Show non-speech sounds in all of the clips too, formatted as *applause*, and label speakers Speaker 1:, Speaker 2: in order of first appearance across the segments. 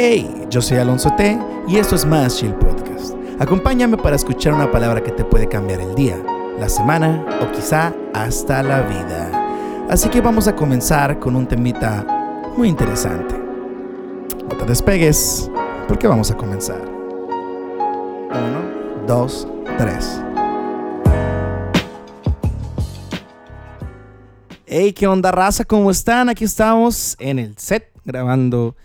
Speaker 1: Hey, yo soy Alonso T y esto es Más Chill Podcast. Acompáñame para escuchar una palabra que te puede cambiar el día, la semana o quizá hasta la vida. Así que vamos a comenzar con un temita muy interesante. No te despegues, porque vamos a comenzar. Uno, dos, tres. Hey, ¿qué onda, raza? ¿Cómo están? Aquí estamos en el set grabando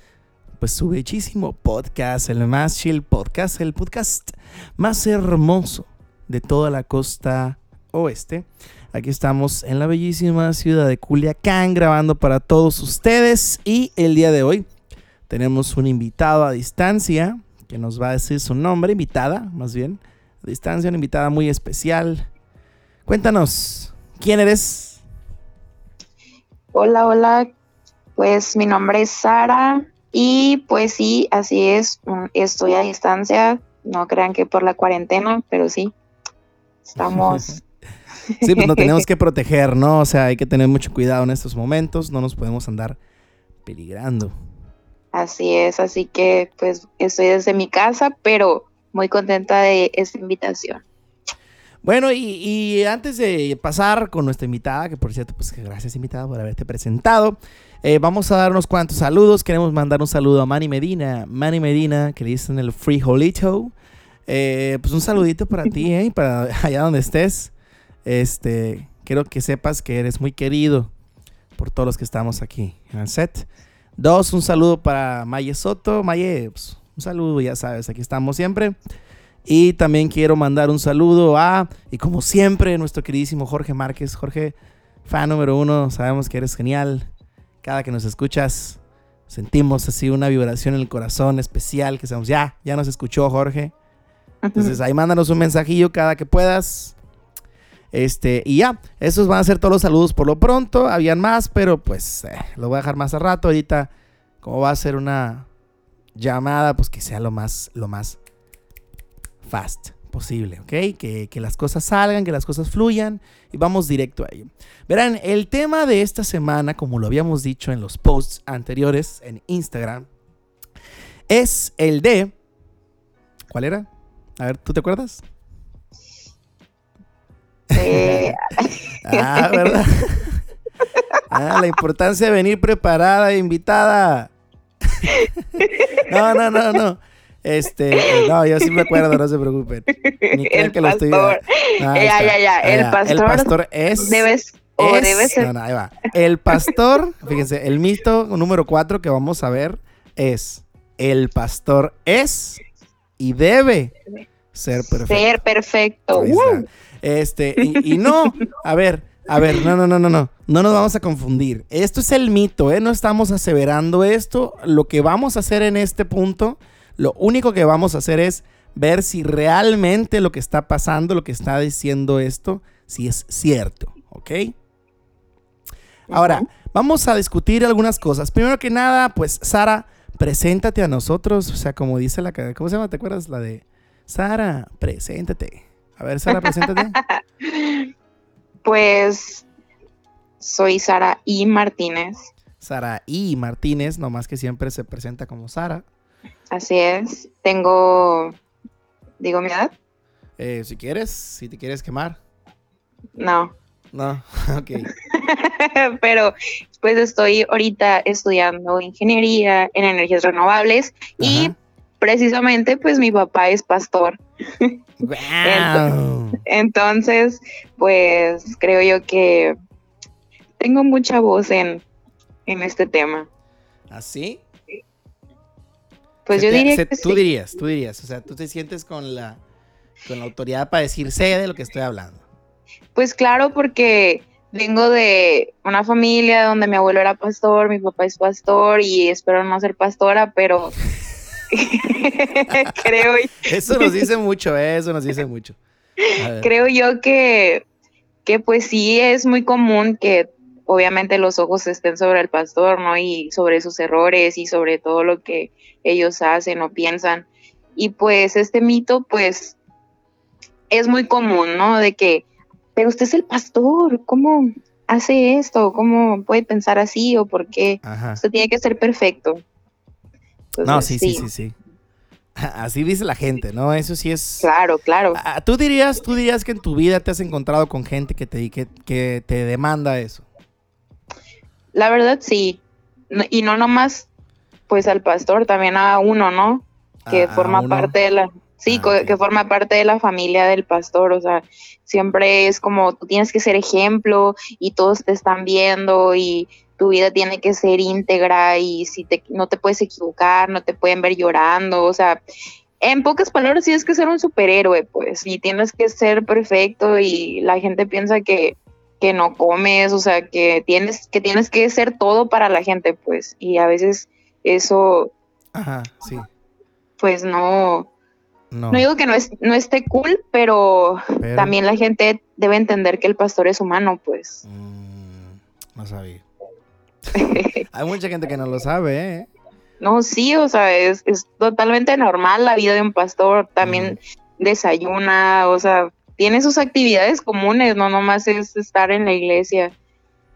Speaker 1: pues su bellísimo podcast, el más chill podcast, el podcast más hermoso de toda la costa oeste. Aquí estamos en la bellísima ciudad de Culiacán grabando para todos ustedes y el día de hoy tenemos un invitado a distancia que nos va a decir su nombre, invitada más bien, a distancia, una invitada muy especial. Cuéntanos, ¿quién eres?
Speaker 2: Hola, hola, pues mi nombre es Sara, y pues sí, así es, estoy a distancia, no crean que por la cuarentena, pero sí, estamos... *laughs*
Speaker 1: sí, pues nos tenemos que proteger, ¿no? O sea, hay que tener mucho cuidado en estos momentos, no nos podemos andar peligrando.
Speaker 2: Así es, así que pues estoy desde mi casa, pero muy contenta de esta invitación.
Speaker 1: Bueno, y, antes de pasar con nuestra invitada, que por cierto, pues gracias invitada por haberte presentado, eh, vamos a dar unos cuantos saludos. Queremos mandar un saludo a Manny Medina. Manny Medina, que le dicen el Frijolito. Eh, pues un saludito para ti, ¿eh? Para allá donde estés. Este, quiero que sepas que eres muy querido por todos los que estamos aquí en el set. Dos, un saludo para Maye Soto. Maye, pues, un saludo, ya sabes, aquí estamos siempre. Y también quiero mandar un saludo a, y como siempre, nuestro queridísimo Jorge Márquez. Jorge, fan número uno, sabemos que eres genial. Cada que nos escuchas, sentimos así una vibración en el corazón especial, que sabemos, ya, ya nos escuchó Jorge. Entonces ahí mándanos un mensajillo cada que puedas. Este, y ya, esos van a ser todos los saludos por lo pronto. Habían más, pero pues eh, lo voy a dejar más a rato. Ahorita, como va a ser una llamada, pues que sea lo más, lo más fast posible, ¿ok? Que, las cosas salgan, que las cosas fluyan y vamos directo a ello. Verán, el tema de esta semana, como lo habíamos dicho en los posts anteriores en Instagram, es el de... ¿Cuál era? A ver, ¿tú te acuerdas? *laughs* ah, ¿verdad? *laughs* ah, la importancia de venir preparada e invitada. *laughs* no, no, no, no. Este, no, yo sí me acuerdo, no se preocupen.
Speaker 2: Ni *laughs* el que pastor. Lo estoy... No, ya, ya, ya, el pastor.
Speaker 1: El pastor es.
Speaker 2: Debes. O debe ser.
Speaker 1: No, no, ahí va. El pastor, fíjense, el mito número cuatro que vamos a ver es: el pastor es y debe ser perfecto.
Speaker 2: Ser perfecto.
Speaker 1: Este, y, y no, a ver, a ver, no, no, no, no, no. No nos vamos a confundir. Esto es el mito, ¿eh? No estamos aseverando esto. Lo que vamos a hacer en este punto lo único que vamos a hacer es ver si realmente lo que está pasando, lo que está diciendo esto, si es cierto, ¿ok? Ahora, vamos a discutir algunas cosas. Primero que nada, pues Sara, preséntate a nosotros, o sea, como dice la, ¿cómo se llama? ¿Te acuerdas la de Sara, preséntate? A ver, Sara, preséntate. *laughs*
Speaker 2: pues soy Sara I. Martínez.
Speaker 1: Sara I. Martínez, nomás que siempre se presenta como Sara.
Speaker 2: Así es. Tengo. ¿Digo mi edad?
Speaker 1: Eh, si quieres, si te quieres quemar.
Speaker 2: No.
Speaker 1: No, *laughs* ok. *laughs*
Speaker 2: Pero pues estoy ahorita estudiando ingeniería en energías renovables y precisamente pues mi papá es pastor. *laughs*
Speaker 1: Wow.
Speaker 2: Entonces, pues creo yo que tengo mucha voz en, en este tema.
Speaker 1: ¿Así?
Speaker 2: Pues yo diría que
Speaker 1: Tú dirías, tú dirías, o sea, tú te sientes con la, con la autoridad para decir, sé de lo que estoy hablando.
Speaker 2: Pues claro, porque vengo de una familia donde mi abuelo era pastor, mi papá es pastor y espero no ser pastora, pero *laughs* *laughs* creo...
Speaker 1: Eso nos dice mucho, ¿eh? eso nos dice mucho.
Speaker 2: Creo yo que, que pues sí es muy común que obviamente los ojos estén sobre el pastor, ¿no? Y sobre sus errores y sobre todo lo que ellos hacen o piensan. Y pues este mito, pues, es muy común, ¿no? De que, pero usted es el pastor, ¿cómo hace esto? ¿Cómo puede pensar así o por qué? Usted tiene que ser perfecto.
Speaker 1: no, sí, sí, sí, sí. *laughs* Así dice la gente, ¿no? Eso sí es.
Speaker 2: Claro, claro.
Speaker 1: Ah, ¿Tú dirías, tú dirías que en tu vida te has encontrado con gente que te, que, que te demanda eso?
Speaker 2: La verdad, sí. Y no nomás, pues al pastor, también a uno, ¿no? Que forma parte de la. Sí, ah, que forma parte de la familia del pastor, o sea, siempre es como tú tienes que ser ejemplo y todos te están viendo y tu vida tiene que ser íntegra y si te, no te puedes equivocar, no te pueden ver llorando, o sea, en pocas palabras tienes que ser un superhéroe, pues, y tienes que ser perfecto y la gente piensa que, que no comes, o sea, que tienes, que tienes que ser todo para la gente, pues, y a veces eso,
Speaker 1: Ajá, sí.
Speaker 2: pues no, no. digo que no, es, no esté cool, pero, también la gente debe entender que el pastor es humano, pues.
Speaker 1: Mm, no sabía. *laughs* Hay mucha gente que no lo sabe, ¿eh?
Speaker 2: No, sí, o sea, es, totalmente normal la vida de un pastor. También desayuna, o sea, tiene sus actividades comunes, no nomás es estar en la iglesia.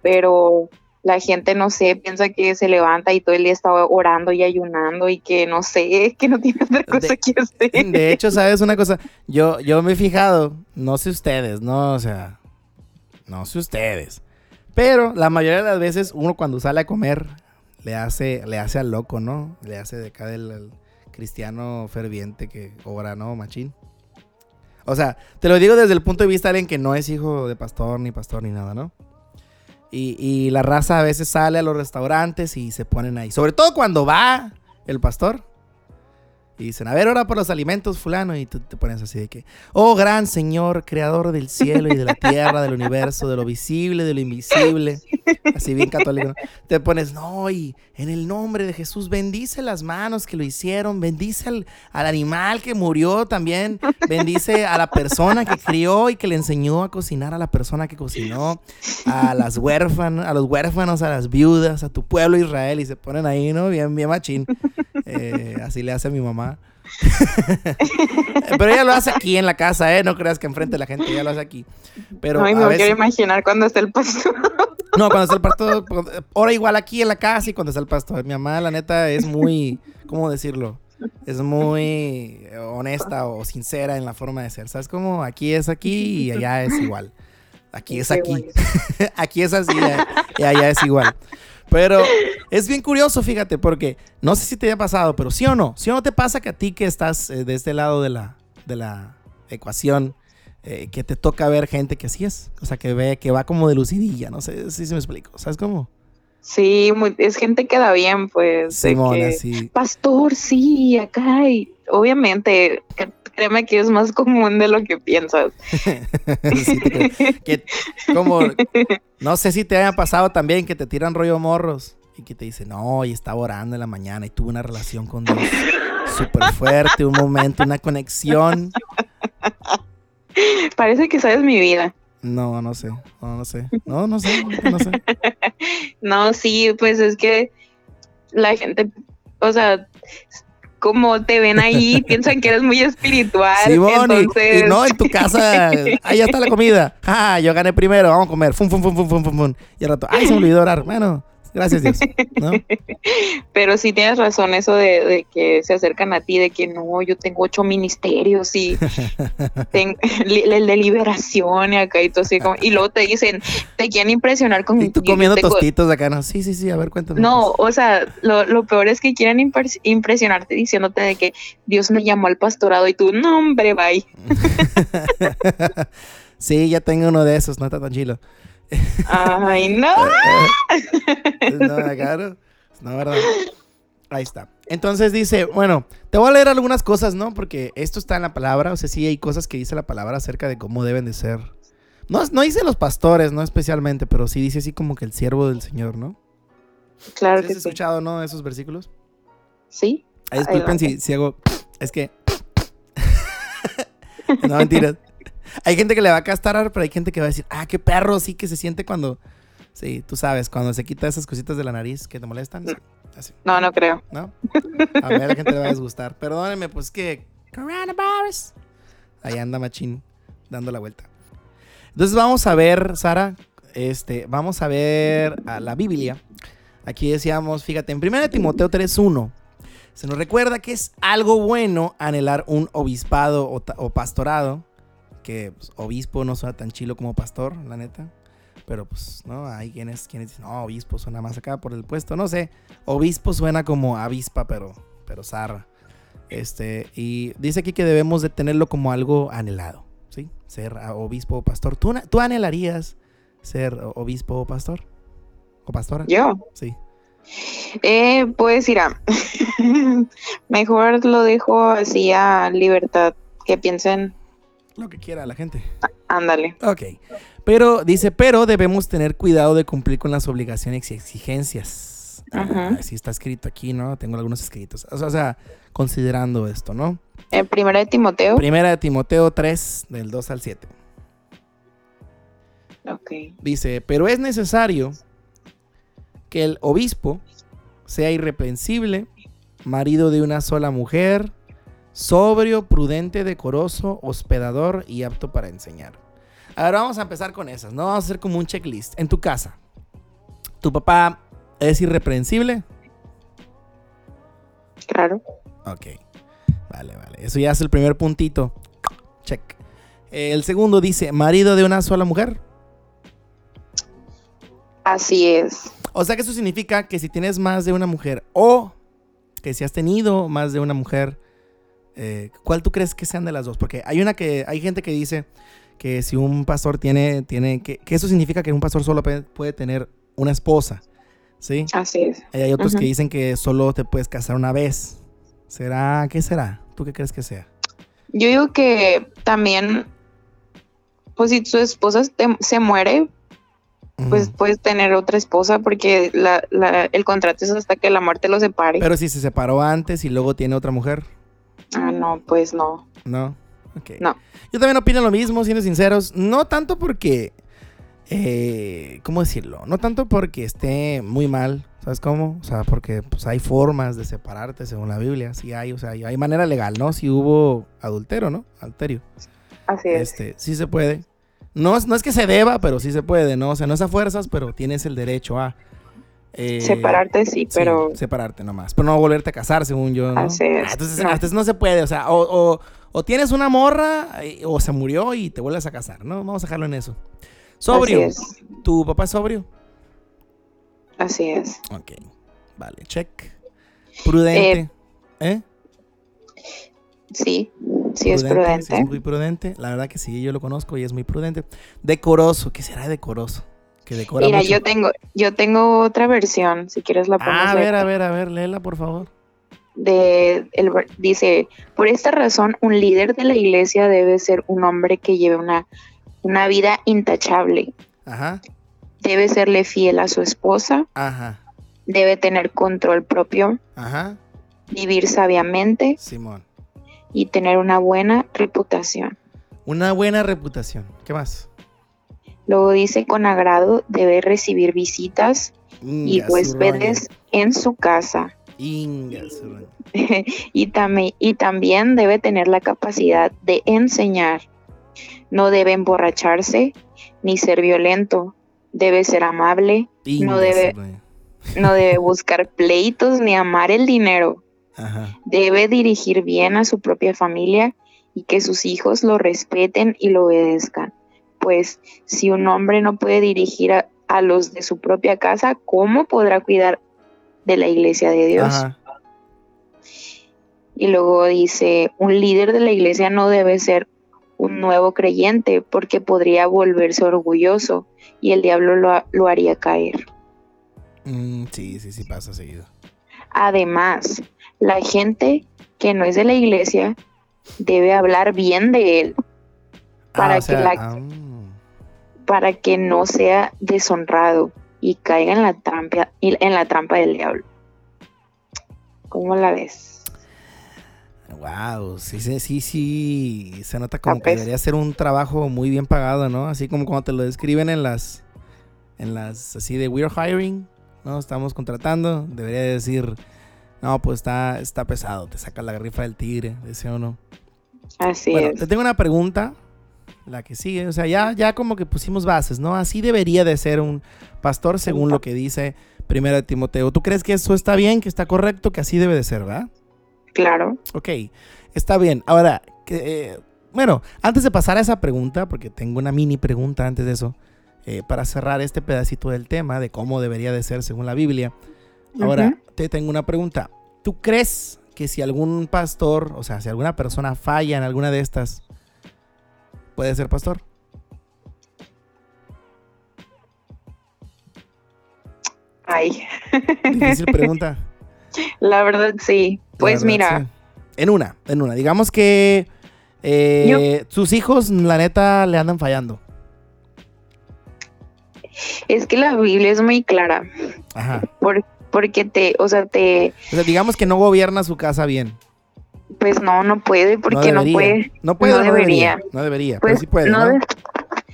Speaker 2: Pero la gente, no sé, piensa que se levanta y todo el día está orando y ayunando y que no sé, *laughs* que no tiene otra cosa que hacer.
Speaker 1: De hecho, ¿sabes una cosa? Yo, yo me he fijado, no sé ustedes, ¿no? O sea, no sé ustedes. Pero la mayoría de las veces uno cuando sale a comer le hace, le hace al loco, ¿no? Le hace de acá del cristiano ferviente que ora, ¿no? Machín. O sea, te lo digo desde el punto de vista de alguien que no es hijo de pastor, ni pastor, ni nada, ¿no? Y, y, la raza a veces sale a los restaurantes y se ponen ahí. Sobre todo cuando va el pastor. Y dicen, a ver, ora por los alimentos, fulano. Y tú te pones así de que, oh gran Señor, creador del cielo y de la tierra, del universo, de lo visible, de lo invisible. *laughs* Así bien católico. Te pones, no, y en el nombre de Jesús, bendice las manos que lo hicieron, bendice al, animal que murió también, bendice a la persona que crió y que le enseñó a cocinar a la persona que cocinó, a las huérfanas, a los huérfanos, a las viudas, a tu pueblo Israel. Y se ponen ahí, ¿no? Bien, bien machín. Eh, así le hace a mi mamá. *laughs* Pero ella lo hace aquí en la casa, ¿eh? No creas que enfrente de la gente, ella lo hace aquí. Pero
Speaker 2: no, me quiero imaginar cuando está el pastor.
Speaker 1: No, cuando está el pastor, ahora igual aquí en la casa y cuando está el pastor. Mi mamá, la neta, es muy, ¿cómo decirlo? Es muy honesta o sincera en la forma de ser. ¿Sabes cómo? Aquí es aquí y allá es igual. Aquí es aquí. *laughs* aquí es así y allá es igual. Pero es bien curioso, fíjate, porque no sé si te haya pasado, pero sí o no, sí o no te pasa que a ti que estás eh, de este lado de la, de la ecuación, eh, que te toca ver gente que así es, o sea, que ve, que va como de lucidilla, no sé si se me explico, ¿sabes cómo?
Speaker 2: Sí, es gente que da bien, pues.
Speaker 1: Simona, sí.
Speaker 2: Pastor, sí, acá, y obviamente, créeme que es más común de lo que piensas. *laughs*
Speaker 1: como, no sé si te haya pasado también que te tiran rollo morros y que te dicen, no, y estaba orando en la mañana y tuve una relación con Dios *laughs* súper fuerte, un momento, una conexión. *laughs* *laughs*
Speaker 2: Parece que sabes mi vida.
Speaker 1: No, no sé, no, no sé, no, no sé, no sé. *laughs*
Speaker 2: no, sí, pues es que la gente, o sea, como te ven ahí, *laughs* piensan que eres muy espiritual.
Speaker 1: entonces... y, no, en tu casa, ahí está la comida. Ah, yo gané primero, vamos a comer. Fum, fum, fum, fum, fum, fum. Y al rato, ay, se me olvidó orar. Bueno, Gracias Dios. *laughs*
Speaker 2: Pero sí tienes razón eso de, que se acercan a ti, de que no, yo tengo ocho ministerios y *laughs* el de liberación y acá y todo así como, y luego te dicen, te quieren impresionar con...
Speaker 1: Y tú comiendo tostitos acá, ¿no? Sí, sí, sí, a ver, cuéntame.
Speaker 2: No, o sea, lo, peor es que quieren impresionarte diciéndote de que Dios me llamó al pastorado y tú, no, hombre, bye. *laughs*
Speaker 1: sí, ya tengo uno de esos, no está tan chilo.
Speaker 2: Ay, *laughs* no.
Speaker 1: no, claro. No, ¿verdad? Ahí está. Entonces dice, bueno, te voy a leer algunas cosas, ¿no? Porque esto está en la palabra, o sea, sí hay cosas que dice la palabra acerca de cómo deben de ser. No, no dice los pastores, no especialmente, pero sí dice así como que el siervo del Señor, ¿no?
Speaker 2: Claro que
Speaker 1: ¿Has escuchado, no, esos versículos?
Speaker 2: Sí.
Speaker 1: disculpen si, si hago... Es que... *laughs* no, mentiras. Hay gente que le va a castar, pero hay gente que va a decir, ah, qué perro, sí que se siente cuando. Sí, tú sabes, cuando se quita esas cositas de la nariz que te molestan.
Speaker 2: No, no creo.
Speaker 1: ¿No? A ver, a la gente le va a disgustar. Perdónenme, pues que. Coronavirus. Ahí anda Machín dando la vuelta. Entonces vamos a ver, Sara, este, vamos a ver a la Biblia. Aquí decíamos, fíjate, en 1 Timoteo 3.1 Se nos recuerda que es algo bueno anhelar un obispado o, pastorado, que pues, obispo no suena tan chilo como pastor, la neta. Pero pues, ¿no? Hay quienes, quienes dicen, no, obispo suena más acá por el puesto. No sé, obispo suena como avispa, pero, pero zarra. Este, y dice aquí que debemos de tenerlo como algo anhelado, ¿sí? Ser obispo o pastor. ¿Tú, ¿Tú anhelarías ser obispo o pastor? ¿O pastora?
Speaker 2: Yo.
Speaker 1: Sí.
Speaker 2: Eh, pues irá. *laughs* Mejor lo dejo así a libertad. Que piensen.
Speaker 1: Lo que quiera la gente.
Speaker 2: ándale.
Speaker 1: Ok. Pero dice, pero debemos tener cuidado de cumplir con las obligaciones y exigencias. así está escrito aquí, ¿no? Tengo algunos escritos. O sea, considerando esto, ¿no?
Speaker 2: En primera de Timoteo.
Speaker 1: Primera de Timoteo 3, del 2 al 7.
Speaker 2: Ok.
Speaker 1: Dice, pero es necesario que el obispo sea irreprensible, marido de una sola mujer, sobrio, prudente, decoroso, hospedador y apto para enseñar. Ahora vamos a empezar con esas, ¿no? Vamos a hacer como un checklist. En tu casa, ¿tu papá es irreprensible?
Speaker 2: Claro.
Speaker 1: Ok. Vale, vale. Eso ya es el primer puntito. Check. El segundo dice, marido de una sola mujer.
Speaker 2: Así es.
Speaker 1: O sea que eso significa que si tienes más de una mujer o que si has tenido más de una mujer, eh, ¿cuál tú crees que sean de las dos? Porque hay una que hay gente que dice que si un pastor tiene, tiene que, eso significa que un pastor solo puede tener una esposa, ¿sí?
Speaker 2: Así es.
Speaker 1: Hay otros que dicen que solo te puedes casar una vez. ¿Será? ¿Qué será? ¿Tú qué crees que sea?
Speaker 2: Yo digo que también, pues si tu esposa se muere, pues puedes tener otra esposa porque el contrato es hasta que la muerte lo separe.
Speaker 1: Pero si se separó antes y luego tiene otra mujer.
Speaker 2: Ah, no, pues no.
Speaker 1: No. Okay.
Speaker 2: No.
Speaker 1: Yo también opino lo mismo, siendo sinceros. No tanto porque. Eh, ¿Cómo decirlo? No tanto porque esté muy mal. ¿Sabes cómo? O sea, porque pues, hay formas de separarte según la Biblia. Sí hay, o sea, hay manera legal, ¿no? Si hubo adultero, ¿no? Alterio.
Speaker 2: Así es.
Speaker 1: Este, sí se puede. No, es que se deba, pero sí se puede, ¿no? O sea, no es a fuerzas, pero tienes el derecho a...
Speaker 2: Eh, separarte sí, pero...
Speaker 1: separarte nomás, pero no volverte a casar, según yo, ¿no?
Speaker 2: Así es.
Speaker 1: Ah, entonces, no. se puede, o sea, o, tienes una morra o se murió y te vuelves a casar, ¿no? Vamos a dejarlo en eso. Sobrio. ¿Tu papá es sobrio?
Speaker 2: Así es.
Speaker 1: Ok, vale, check. Prudente. ¿Eh? ¿Eh?
Speaker 2: Sí, sí es prudente.
Speaker 1: es muy prudente. La verdad que sí, yo lo conozco y es muy prudente. Decoroso, ¿qué será decoroso? Que decora
Speaker 2: Mira, yo tengo, yo tengo otra versión, si quieres la
Speaker 1: ponemos. a ver, a ver, a ver, léela por favor.
Speaker 2: De, el, dice, por esta razón, un líder de la iglesia debe ser un hombre que lleve una, una vida intachable.
Speaker 1: Ajá.
Speaker 2: Debe serle fiel a su esposa.
Speaker 1: Ajá.
Speaker 2: Debe tener control propio.
Speaker 1: Ajá.
Speaker 2: Vivir sabiamente.
Speaker 1: Simón
Speaker 2: y tener una buena reputación.
Speaker 1: Una buena reputación. ¿Qué más?
Speaker 2: Luego dice, con agrado debe recibir visitas y huéspedes en su casa. *laughs* y, también, y también debe tener la capacidad de enseñar. No debe emborracharse ni ser violento. Debe ser amable. no debe, *laughs* no debe buscar pleitos ni amar el dinero. Debe dirigir bien a su propia familia y que sus hijos lo respeten y lo obedezcan. Pues si un hombre no puede dirigir a, los de su propia casa, ¿cómo podrá cuidar de la iglesia de Dios? Y luego dice, un líder de la iglesia no debe ser un nuevo creyente porque podría volverse orgulloso y el diablo lo, haría caer.
Speaker 1: Mm, sí, sí, sí pasa seguido.
Speaker 2: Además, la gente que no es de la iglesia debe hablar bien de él para ah, que ah. Para que no sea deshonrado y caiga en la trampa en la trampa del diablo. ¿Cómo la ves?
Speaker 1: Wow, sí, sí, sí, sí, se nota como que debería ser un trabajo muy bien pagado, ¿no? Así como cuando te lo describen en las, en las, así de we're hiring, ¿no? Estamos contratando, debería decir no, pues está, está pesado, te saca la rifa del tigre, ese o no.
Speaker 2: Así
Speaker 1: bueno,
Speaker 2: es.
Speaker 1: Te tengo una pregunta, la que sigue, o sea, ya, ya como que pusimos bases, ¿no? Así debería de ser un pastor según lo que dice primero de Timoteo. ¿Tú crees que eso está bien, que está correcto, que así debe de ser, verdad?
Speaker 2: Claro.
Speaker 1: Ok, está bien. Ahora, que, eh, bueno, antes de pasar a esa pregunta, porque tengo una mini pregunta antes de eso, eh, para cerrar este pedacito del tema de cómo debería de ser según la Biblia. Ahora, te tengo una pregunta. ¿Tú crees que si algún pastor, o sea, si alguna persona falla en alguna de estas, puede ser pastor?
Speaker 2: Ay,
Speaker 1: Difícil *laughs* pregunta.
Speaker 2: la verdad sí. Pues
Speaker 1: verdad,
Speaker 2: mira,
Speaker 1: sí. En una, en una. Digamos que eh, sus hijos, la neta, le andan fallando.
Speaker 2: es que la Biblia es muy clara.
Speaker 1: Ajá.
Speaker 2: Por, porque te, o sea, te,
Speaker 1: O sea, digamos que no gobierna su casa bien.
Speaker 2: Pues no, no puede, porque no, puede.
Speaker 1: No puede,
Speaker 2: no
Speaker 1: no debería.
Speaker 2: debería.
Speaker 1: No debería, pero
Speaker 2: Pues
Speaker 1: sí puede,
Speaker 2: no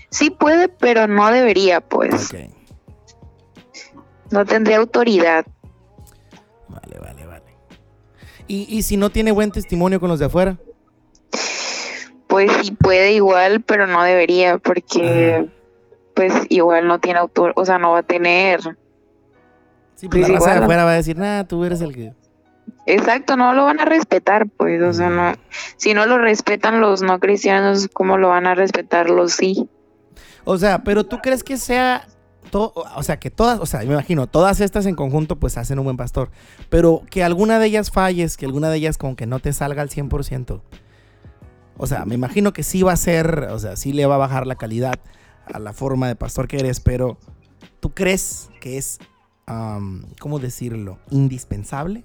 Speaker 2: sí puede, pero no debería, pues.
Speaker 1: Ok.
Speaker 2: No tendría autoridad.
Speaker 1: Vale, vale, vale. ¿Y, y si no tiene buen testimonio con los de afuera?
Speaker 2: Pues sí puede igual, pero no debería, porque pues igual no tiene autor, o sea, no va a tener.
Speaker 1: Sí, pues
Speaker 2: Pues
Speaker 1: la raza de afuera va a decir, nah, tú eres el que...
Speaker 2: Exacto, no lo van a respetar, pues, o sea, no. Si no lo respetan los no cristianos, ¿cómo lo van a respetar los sí?
Speaker 1: O sea, pero tú crees que sea... to- o sea, que todas, o sea, me imagino, todas estas en conjunto pues hacen un buen pastor. Pero que alguna de ellas falles, que alguna de ellas como que no te salga al 100%. O sea, me imagino que sí va a ser, o sea, sí le va a bajar la calidad a la forma de pastor que eres, pero ¿tú crees que es, am, ¿cómo decirlo? Indispensable?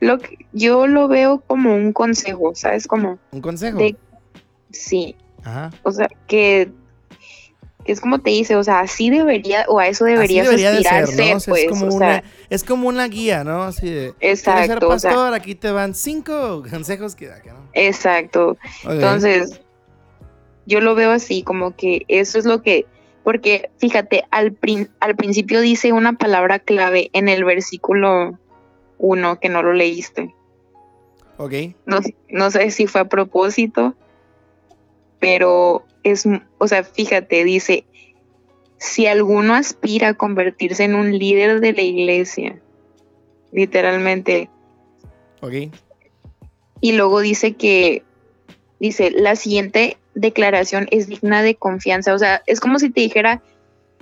Speaker 2: Lo que, yo lo veo como un consejo, ¿sabes? Como
Speaker 1: ¿Un consejo?
Speaker 2: de sí,
Speaker 1: Ajá.
Speaker 2: o sea, que, es como te dice, o sea, así debería, o a eso deberías
Speaker 1: Así debería de ser,
Speaker 2: aspirar
Speaker 1: ¿no? O sea,
Speaker 2: pues,
Speaker 1: es, como
Speaker 2: o
Speaker 1: una, es como una guía, ¿no? Así de, ¿quieres ser
Speaker 2: exacto, o sea,
Speaker 1: pastor? Aquí te van cinco *laughs* consejos que... que no.
Speaker 2: exacto. Entonces, yo lo veo así, como que eso es lo que, porque fíjate, al, prin- al principio dice una palabra clave en el versículo 1 que no lo leíste.
Speaker 1: Ok.
Speaker 2: No, no sé si fue a propósito, pero es, o sea, fíjate, dice, si alguno aspira a convertirse en un líder de la iglesia, literalmente,
Speaker 1: Ok.
Speaker 2: Y luego dice que, dice, la siguiente declaración es digna de confianza. O sea, es como si te dijera,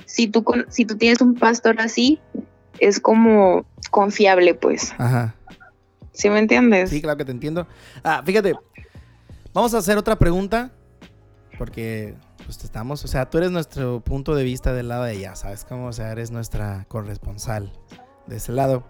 Speaker 2: si tú, con- si tú tienes un pastor así, es como confiable, pues.
Speaker 1: Ajá.
Speaker 2: ¿Sí me entiendes?
Speaker 1: Sí, claro que te entiendo. Ah, fíjate, vamos a hacer otra pregunta. Porque, pues estamos, o sea, tú eres nuestro punto de vista del lado de ella, ¿sabes cómo? O sea, eres nuestra corresponsal de ese lado.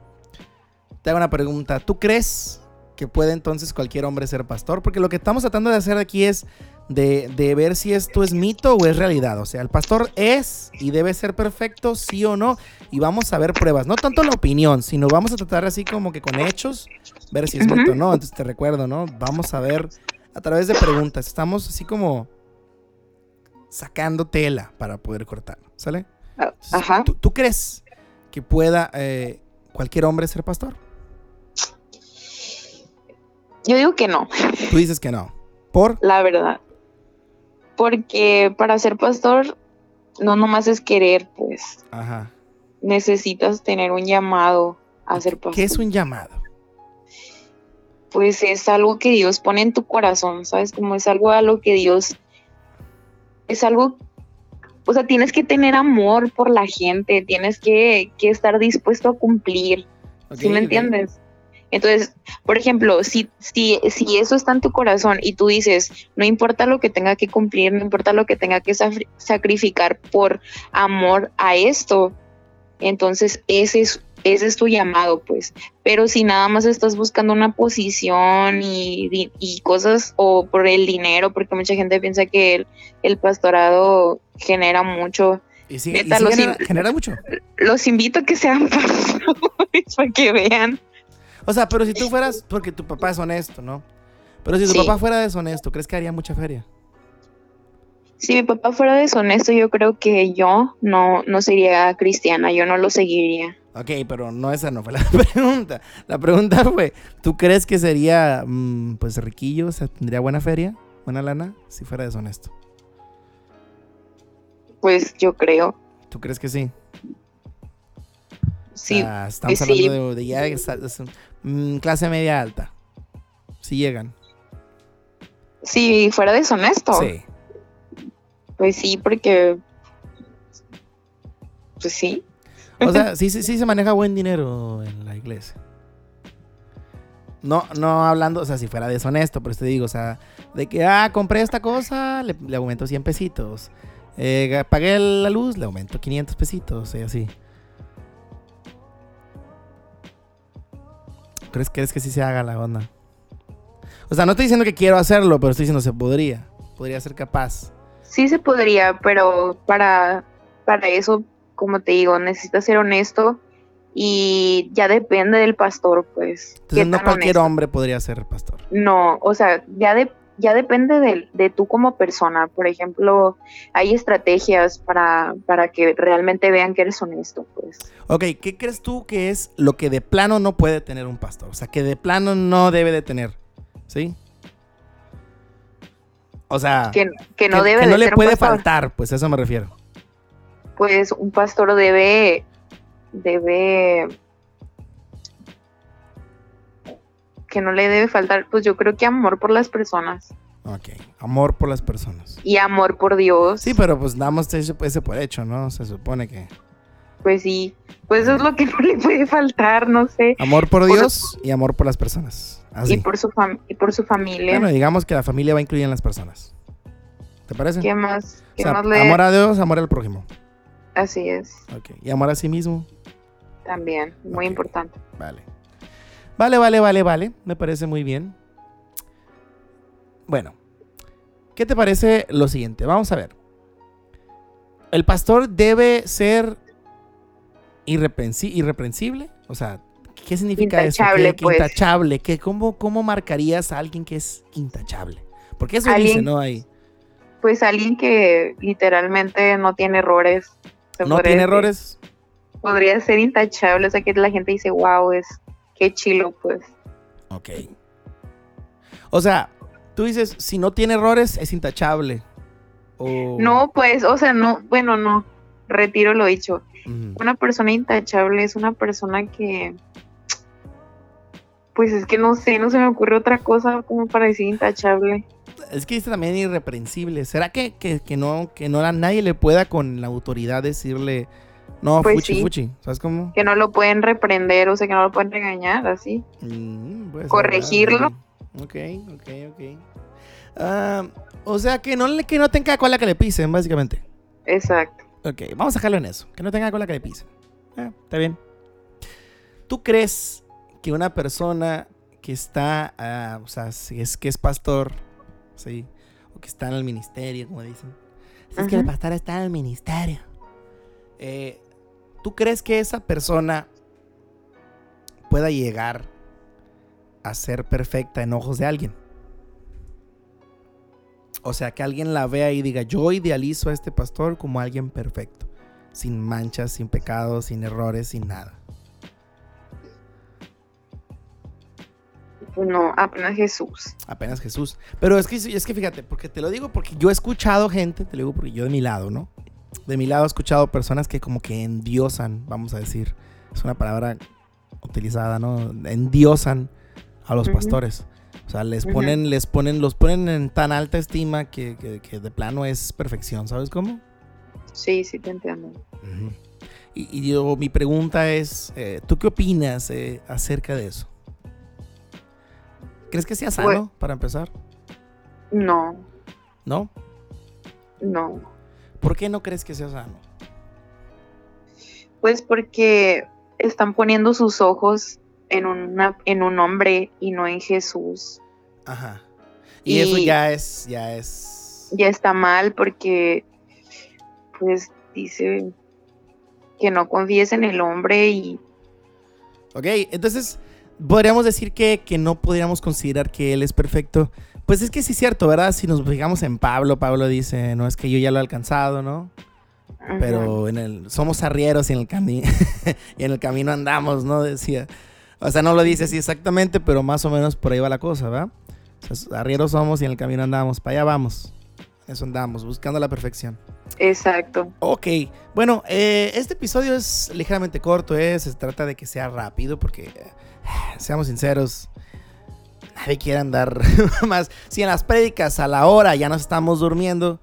Speaker 1: Te hago una pregunta. ¿Tú crees que puede entonces cualquier hombre ser pastor? Porque lo que estamos tratando de hacer aquí es de, de ver si esto es mito o es realidad. O sea, el pastor es y debe ser perfecto, sí o no. Y vamos a ver pruebas. No tanto la opinión, sino vamos a tratar así como que con hechos, ver si es
Speaker 2: Ujú.
Speaker 1: mito o no. Entonces te recuerdo, ¿no? Vamos a ver a través de preguntas. Estamos así como sacando tela para poder cortar. ¿Sale?
Speaker 2: Ah,
Speaker 1: Entonces,
Speaker 2: Ajá.
Speaker 1: ¿tú, tú crees que pueda eh, cualquier hombre ser pastor?
Speaker 2: Yo digo que no,
Speaker 1: Tú dices que no. ¿Por?
Speaker 2: la verdad. Porque para ser pastor, no nomás es querer, pues.
Speaker 1: Ajá.
Speaker 2: Necesitas tener un llamado a ser pastor.
Speaker 1: ¿Qué es un llamado?
Speaker 2: pues es algo que Dios pone en tu corazón, ¿sabes? Como es algo a lo que Dios, es algo, o sea, tienes que tener amor por la gente, tienes que, que estar dispuesto a cumplir, ¿sí
Speaker 1: Ok,
Speaker 2: me entiendes? Entonces, por ejemplo, si, si, si eso está en tu corazón y tú dices, no importa lo que tenga que cumplir, no importa lo que tenga que sacrificar por amor a esto, entonces ese es, ese es tu llamado, pues. Pero si nada más estás buscando una posición y, y cosas, o por el dinero, porque mucha gente piensa que el, el pastorado genera mucho,
Speaker 1: Y
Speaker 2: Neta,
Speaker 1: genera mucho.
Speaker 2: los invito a que sean *laughs* pastores para que vean.
Speaker 1: O sea, pero si tú fueras, porque tu papá es honesto, ¿no? Pero si tu
Speaker 2: Sí.
Speaker 1: papá fuera deshonesto, ¿crees que haría mucha feria?
Speaker 2: Si mi papá fuera deshonesto, yo creo que yo no, no sería cristiana, yo no lo seguiría.
Speaker 1: Ok, pero no esa no fue la *laughs* pregunta. La pregunta fue, ¿tú crees que sería, mm, pues, riquillo? O sea, ¿tendría buena feria? ¿Buena lana? Si fuera deshonesto.
Speaker 2: Pues yo creo.
Speaker 1: ¿Tú crees que sí?
Speaker 2: Sí,
Speaker 1: sea, estamos
Speaker 2: pues sí.
Speaker 1: hablando de, de ya mm, clase media alta. si llegan.
Speaker 2: Si fuera deshonesto.
Speaker 1: Sí.
Speaker 2: Pues sí, porque. Pues sí.
Speaker 1: O sea, *laughs* sí, sí, sí se maneja buen dinero en la iglesia. No, no hablando, o sea, si fuera deshonesto, pero te digo, o sea, de que, ah, compré esta cosa, le, le aumento 100 pesitos. Eh, pagué la luz, le aumento 500 pesitos, y así. ¿Crees, ¿Crees que sí se haga la onda? O sea, no estoy diciendo que quiero hacerlo, pero estoy diciendo se podría. Podría ser capaz.
Speaker 2: Sí se podría, pero para, para eso, como te digo, necesitas ser honesto y ya depende del pastor, pues.
Speaker 1: Entonces no cualquier honesto. hombre podría ser pastor.
Speaker 2: No, o sea, ya de, ya depende de, de, tú como persona. Por ejemplo, hay estrategias para, para que realmente vean que eres honesto, pues.
Speaker 1: Ok, ¿qué crees tú que es lo que de plano no puede tener un pastor? O sea, que de plano no debe de tener, ¿sí? O sea,
Speaker 2: que, que no
Speaker 1: que,
Speaker 2: debe
Speaker 1: que
Speaker 2: de
Speaker 1: no le
Speaker 2: ser
Speaker 1: puede faltar, pues a eso me refiero.
Speaker 2: Pues un pastor debe, debe, que no le debe faltar, pues yo creo que amor por las personas
Speaker 1: Ok, amor por las personas.
Speaker 2: y amor por Dios.
Speaker 1: Sí, pero pues damos ese, ese por hecho, ¿no? Se supone que...
Speaker 2: Pues sí, pues eso es lo que no le puede faltar, no sé.
Speaker 1: Amor por
Speaker 2: Por-
Speaker 1: Dios y amor por las personas. Así.
Speaker 2: Y por su y por su familia.
Speaker 1: Bueno, digamos que la familia va a incluir en las personas. ¿Te parece?
Speaker 2: ¿Qué más?
Speaker 1: O
Speaker 2: ¿Qué
Speaker 1: sea,
Speaker 2: más le-
Speaker 1: amor a Dios, amor al prójimo.
Speaker 2: Así es,
Speaker 1: Ok. Y amor a sí mismo.
Speaker 2: también, muy importante.
Speaker 1: Vale. Vale, vale, vale, vale. Me parece muy bien. Bueno. ¿Qué te parece lo siguiente? Vamos a ver. El pastor debe ser irreprensible. O sea, ¿qué significa
Speaker 2: Intachable,
Speaker 1: eso? ¿Qué, qué
Speaker 2: pues.
Speaker 1: intachable. ¿Qué, cómo, ¿Cómo marcarías a alguien que es intachable? Porque eso dice, ¿no? Ahí.
Speaker 2: Pues alguien que literalmente no tiene errores.
Speaker 1: No tiene
Speaker 2: decir.
Speaker 1: errores.
Speaker 2: Podría ser intachable, o sea que la gente dice, wow, es qué chilo, pues.
Speaker 1: Ok. O sea, tú dices, si no tiene errores, es intachable. O...
Speaker 2: No, pues, o sea, no, bueno, no, retiro lo dicho. Una persona intachable es una persona que, pues es que no sé, no se me ocurre otra cosa como para decir intachable.
Speaker 1: Es que dice también irreprensible. ¿Será que, que, que no, que no a nadie le pueda con la autoridad decirle, no,
Speaker 2: Pues
Speaker 1: fuchi,
Speaker 2: sí.
Speaker 1: fuchi? ¿Sabes cómo?
Speaker 2: Que no lo pueden reprender, o sea, que no lo pueden regañar, así.
Speaker 1: Mm,
Speaker 2: Corregirlo.
Speaker 1: ¿verdad? Ok, ok, ok. Ah, o sea, que no, le, que no tenga cola que le pisen, básicamente.
Speaker 2: Exacto.
Speaker 1: Ok, vamos a dejarlo en eso. Que no tenga cola que le pisen. Ah, está bien. ¿Tú crees que una persona que está, ah, o sea, si es que es pastor, sí, o que está en el ministerio, como dicen, si es que el pastor está en el ministerio, eh, ¿tú crees que esa persona pueda llegar a ser perfecta en ojos de alguien? O sea, que alguien la vea y diga, yo idealizo a este pastor como alguien perfecto, sin manchas, sin pecados, sin errores, sin nada.
Speaker 2: No, apenas Jesús.
Speaker 1: Apenas Jesús. Pero es que, es que fíjate, porque te lo digo porque yo he escuchado gente, te lo digo porque yo de mi lado, ¿no? De mi lado he escuchado personas que como que endiosan, vamos a decir, es una palabra utilizada, ¿no? Endiosan a los pastores. O sea, les ponen, les ponen, los ponen en tan alta estima que, que- que de plano es perfección, ¿sabes cómo?
Speaker 2: Sí, sí, te entiendo.
Speaker 1: Y, y yo, mi pregunta es, eh, ¿tú qué opinas eh, acerca de eso? ¿Crees que sea sano
Speaker 2: Pues-
Speaker 1: para empezar?
Speaker 2: No,
Speaker 1: ¿No?
Speaker 2: no.
Speaker 1: ¿Por qué no crees que sea sano?
Speaker 2: Pues porque están poniendo sus ojos en, una, en un hombre y no en Jesús.
Speaker 1: Ajá. Y, eso ya es, ya es.
Speaker 2: Ya está mal porque, pues, dice que no confíes en el hombre y
Speaker 1: Ok, entonces, podríamos decir que, que no podríamos considerar que él es perfecto. Pues es que sí es cierto, ¿verdad? Si nos fijamos en Pablo, Pablo dice, no es que yo ya lo he alcanzado, ¿no? Pero en el, somos arrieros y en el, cami *laughs* y en el camino andamos, ¿no? Decía. O sea, no lo dice así exactamente, pero más o menos por ahí va la cosa, ¿verdad? O sea, arrieros somos y en el camino andamos. Para allá vamos. Eso andamos, buscando la perfección.
Speaker 2: Exacto.
Speaker 1: Ok, bueno, eh, este episodio es ligeramente corto, ¿eh? se trata de que sea rápido porque, eh, seamos sinceros, nadie quiere andar *laughs* más. Si en las prédicas a la hora ya nos estamos durmiendo,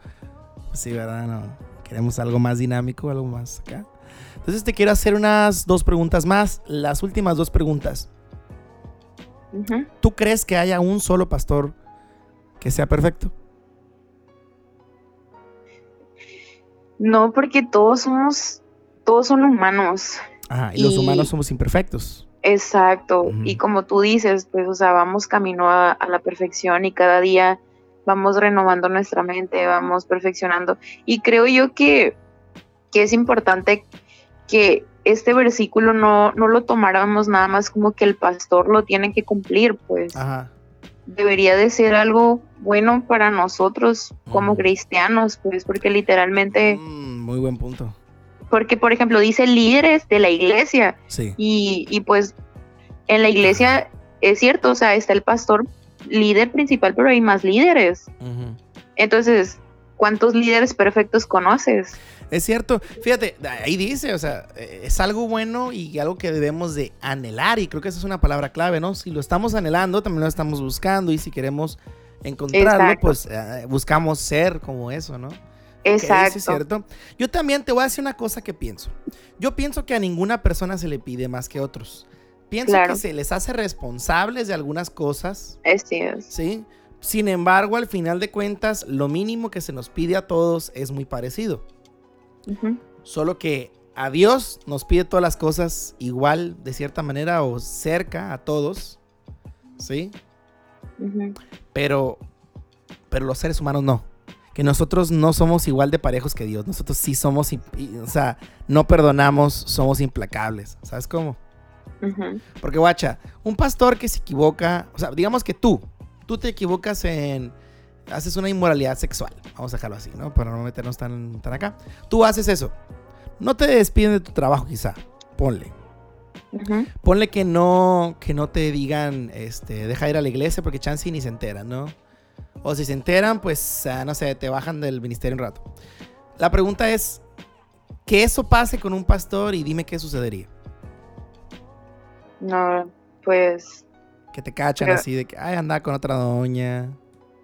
Speaker 1: pues sí, ¿verdad? No, queremos algo más dinámico, algo más acá. Entonces te quiero hacer unas dos preguntas más, las últimas dos preguntas. ¿Tú crees que haya un solo pastor que sea perfecto?
Speaker 2: No, porque todos somos, todos son humanos.
Speaker 1: Ajá, y, los humanos somos imperfectos.
Speaker 2: Exacto, y como tú dices, pues, o sea, vamos camino a, la perfección y cada día vamos renovando nuestra mente, vamos perfeccionando. Y creo yo que, que es importante que este versículo no, no lo tomáramos nada más como que el pastor lo tiene que cumplir, pues. Ajá. Debería de ser algo bueno para nosotros como cristianos, pues, porque literalmente...
Speaker 1: Mm, muy buen punto.
Speaker 2: Porque, por ejemplo, dice líderes de la iglesia. Sí. Y, y pues en la iglesia es cierto, o sea, está el pastor líder principal, pero hay más líderes. Entonces, ¿cuántos líderes perfectos conoces?
Speaker 1: Es cierto, fíjate, ahí dice, o sea, es algo bueno y algo que debemos de anhelar y creo que esa es una palabra clave, ¿no? Si lo estamos anhelando, también lo estamos buscando y si queremos encontrarlo, pues eh, buscamos ser como eso, ¿no?
Speaker 2: Exacto.
Speaker 1: es cierto. Yo también te voy a decir una cosa que pienso. Yo pienso que a ninguna persona se le pide más que a otros. Pienso que se les hace responsables de algunas cosas.
Speaker 2: Es.
Speaker 1: Sí. Sin embargo, al final de cuentas, lo mínimo que se nos pide a todos es muy parecido. Solo que a Dios nos pide todas las cosas igual, de cierta manera, o cerca a todos. ¿Sí? Pero, pero los seres humanos no. Que nosotros no somos igual de parejos que Dios. Nosotros sí somos, o sea, no perdonamos, somos implacables. ¿Sabes cómo? Porque, guacha, un pastor que se equivoca, o sea, digamos que tú, tú te equivocas en haces una inmoralidad sexual. Vamos a dejarlo así, ¿no? Para no meternos tan, tan acá. Tú haces eso. No te despiden de tu trabajo, quizá. Ponle. Ponle que no, que no te digan, este, deja ir a la iglesia porque chance ni se enteran, ¿no? O si se enteran, pues, ah, no sé, te bajan del ministerio un rato. La pregunta es, que eso pase con un pastor y dime qué sucedería.
Speaker 2: No, pues...
Speaker 1: Que te cachan así de que, ay, anda con otra doña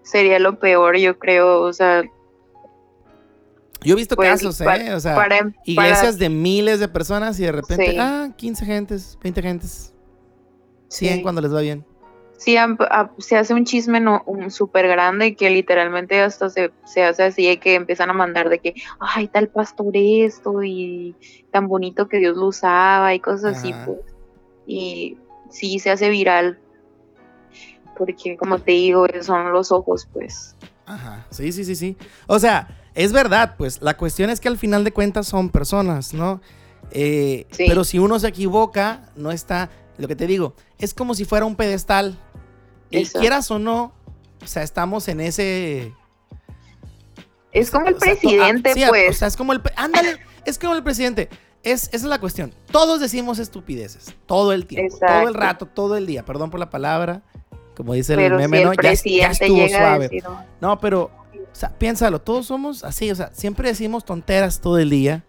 Speaker 2: sería lo peor, yo creo, o sea...
Speaker 1: Yo he visto pues, casos, ¿eh? o sea, iglesias de miles de personas y de repente, ah, 15 gentes, 20 gentes, 100 cuando les va bien.
Speaker 2: Sí, se hace un chisme no, un súper grande que literalmente hasta se, se, hace así de que empiezan a mandar de que, ay, tal pastor esto y tan bonito que Dios lo usaba y cosas así, pues. Y sí, se hace viral porque como te digo, son los ojos, pues.
Speaker 1: Ajá, sí, sí, sí, sí. O sea, es verdad, pues la cuestión es que al final de cuentas son personas, ¿no? Eh, pero si uno se equivoca, no está, lo que te digo, es como si fuera un pedestal. Y quieras o no, o sea, estamos en ese...
Speaker 2: Es como el presidente, pues.
Speaker 1: O sea, es como el... Ándale, es como el presidente. Es, esa es la cuestión. Todos decimos estupideces, todo el tiempo, todo el rato, todo el día, perdón por la palabra, como dice el meme, ¿no? Ya, estuvo suave. no, pero, o sea, piénsalo, todos somos así, o sea, siempre decimos tonteras todo el día.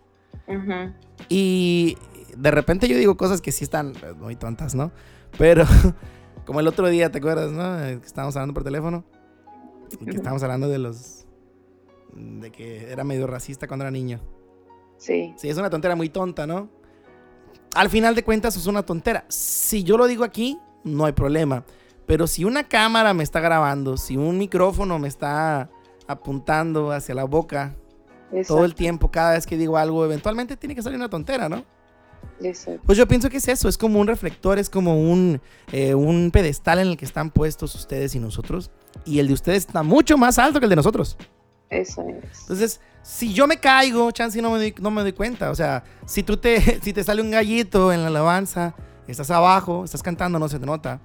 Speaker 1: Y de repente yo digo cosas que sí están muy tontas, ¿no? Pero, *laughs* como el otro día, ¿te acuerdas, no? Eh, que estábamos hablando por teléfono. Y que estábamos hablando de los. de que era medio racista cuando era niño.
Speaker 2: Sí.
Speaker 1: Sí, es una tontera muy tonta, ¿no? Al final de cuentas es una tontera. Si yo lo digo aquí, no hay problema. Pero si una cámara me está grabando, si un micrófono me está apuntando hacia la boca todo el tiempo, cada vez que digo algo, eventualmente tiene que salir una tontera, ¿no? Pues yo pienso que es eso, es como un reflector, es como un, eh, un pedestal en el que están puestos ustedes y nosotros. Y el de ustedes está mucho más alto que el de nosotros.
Speaker 2: Eso es.
Speaker 1: Entonces, si yo me caigo, chance no me doy, no me doy cuenta. O sea, si tú te, *laughs* si te sale un gallito en la alabanza, estás abajo, estás cantando, no se te nota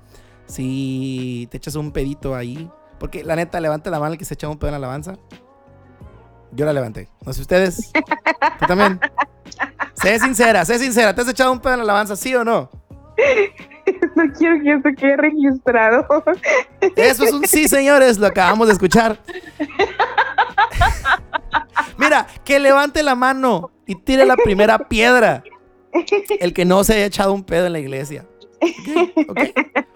Speaker 1: si te echas un pedito ahí. Porque la neta, levanta la mano el que se echa un pedo en la alabanza. Yo la levanté. No sé ustedes. ¿Tú también? *laughs* Sé sincera, sé sincera. ¿Te has echado un pedo en la alabanza, sí o no?
Speaker 2: No quiero que esto quede registrado.
Speaker 1: Eso es un sí, señores. Lo acabamos de escuchar. Mira, que levante la mano y tire la primera piedra. El que no se haya echado un pedo en la iglesia.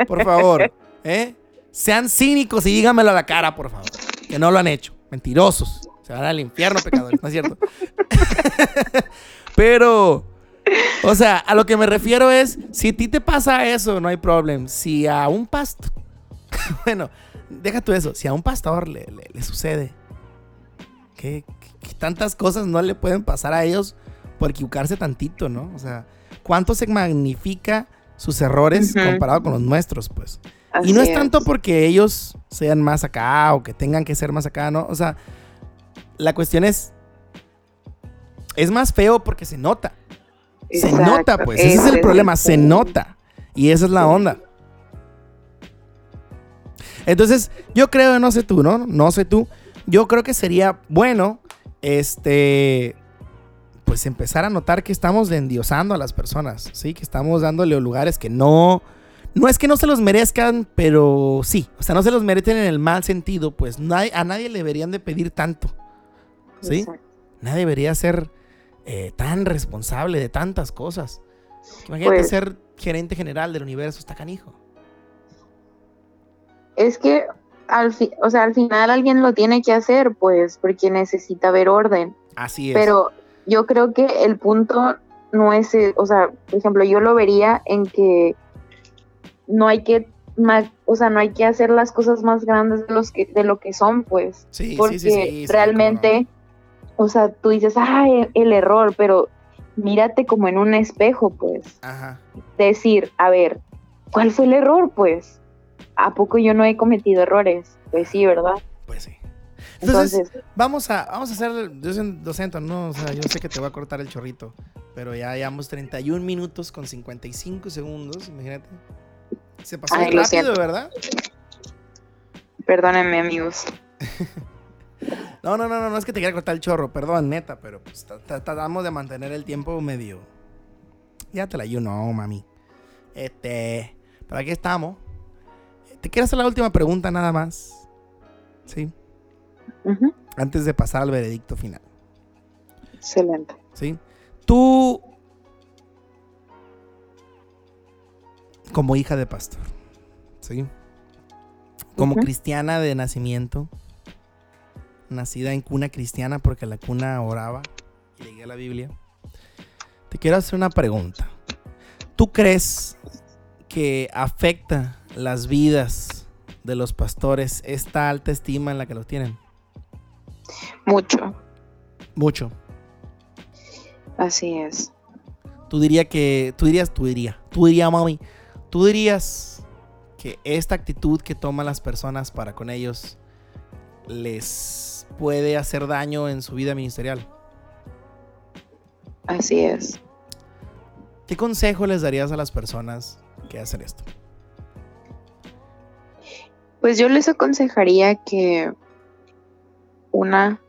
Speaker 1: Por favor. ¿Eh? Sean cínicos y díganmelo a la cara, por favor. Que no lo han hecho. Mentirosos. Se van al infierno, pecadores. No es cierto. Pero, o sea, a lo que me refiero es, si a ti te pasa eso, no hay problema. Si a un pastor, *laughs* bueno, deja tú eso, si a un pastor le, sucede, que, tantas cosas no le pueden pasar a ellos por equivocarse tantito, ¿no? O sea, ¿cuánto se magnifica sus errores comparado con los nuestros, pues? y no es, tanto porque ellos sean más acá o que tengan que ser más acá, ¿no? O sea, la cuestión es, es más feo porque se nota. se nota, pues. Ese, es el problema, se nota. Y esa es la onda. Entonces, yo creo, no sé tú, ¿no? No sé tú. Yo creo que sería bueno, este, pues empezar a notar que estamos endiosando a las personas, ¿sí? Que estamos dándole lugares que no, no es que no se los merezcan, pero sí, o sea, no se los merecen en el mal sentido, pues a nadie le deberían de pedir tanto, ¿sí? Nadie debería ser eh, tan responsable de tantas cosas. Imagínate pues ser gerente general del universo, está canijo
Speaker 2: es que al o sea, al final alguien lo tiene que hacer, pues, porque necesita ver orden.
Speaker 1: Así es.
Speaker 2: Pero yo creo que el punto no es, eh, o sea, por ejemplo, yo lo vería en que no hay que o sea, no hay que hacer las cosas más grandes de los que de lo que son, pues,
Speaker 1: sí,
Speaker 2: porque
Speaker 1: sí, sí,
Speaker 2: realmente o sea, tú dices, "Ah, el, error", pero mírate como en un espejo, pues. Ajá. Decir, a ver, ¿cuál fue el error, pues? ¿a poco yo no he cometido errores? Pues sí, ¿verdad?
Speaker 1: Pues sí. Entonces, vamos a vamos a hacer, yo soy docente, ¿no? O sea, yo sé que te voy a cortar el chorrito, pero ya llevamos 31 minutos con 55 segundos, imagínate. Se pasó rápido, ¿verdad?
Speaker 2: Perdónenme, amigos. *laughs*
Speaker 1: no, no, no, no, no es que te quiera cortar el chorro, perdón, neta, pero pues tratamos de mantener el tiempo medio. Ya te la you no, mami. Este, pero aquí estamos. Te quiero hacer la última pregunta nada más. ¿Sí? Antes de pasar al veredicto final.
Speaker 2: Excelente.
Speaker 1: ¿Sí? Tú, como hija de pastor, ¿sí? Como cristiana de nacimiento, nacida en cuna cristiana porque la cuna oraba y leía la Biblia, te quiero hacer una pregunta. ¿Tú crees que afecta las vidas de los pastores esta alta estima en la que los tienen?
Speaker 2: Mucho.
Speaker 1: Mucho.
Speaker 2: Así es.
Speaker 1: Tú dirías que, tú dirías, tú dirías, tú dirías, mami, tú dirías que esta actitud que toman las personas para con ellos les puede hacer daño en su vida ministerial.
Speaker 2: Así es.
Speaker 1: ¿Qué consejo les darías a las personas que hacen esto?
Speaker 2: Pues yo les aconsejaría que una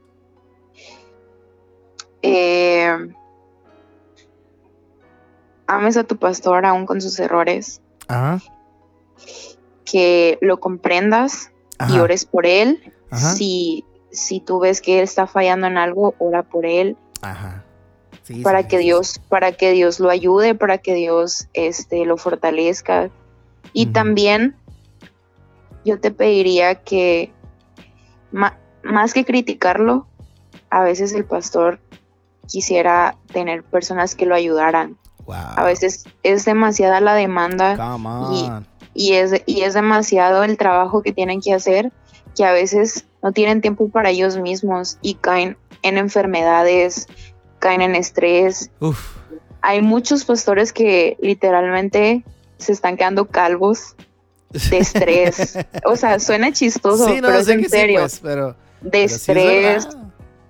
Speaker 2: eh, ames a tu pastor aún con sus errores. Que lo comprendas y ores por él. Si, si tú ves que él está fallando en algo, ora por él. para que Dios, para que Dios lo ayude, para que Dios este, lo fortalezca. Y también yo te pediría que más que criticarlo, a veces el pastor quisiera tener personas que lo ayudaran. A veces es demasiada la demanda y, es, y es demasiado el trabajo que tienen que hacer que a veces no tienen tiempo para ellos mismos y caen en enfermedades, caen en estrés. Hay muchos pastores que literalmente se están quedando calvos de estrés. *laughs* o sea, suena chistoso, pero es en serio. Pues, pero, de estrés.